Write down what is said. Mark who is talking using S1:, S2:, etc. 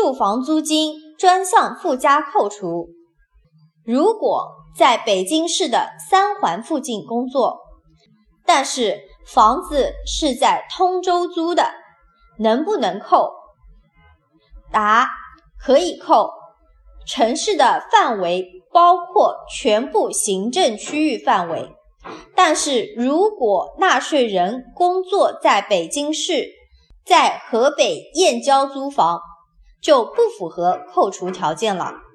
S1: 住房租金专项附加扣除。如果在北京市的三环附近工作，但是房子是在通州租的，能不能扣？答：可以扣。城市的范围包括全部行政区域范围，但是如果纳税人工作在北京市，在河北燕郊租房，就不符合扣除条件了。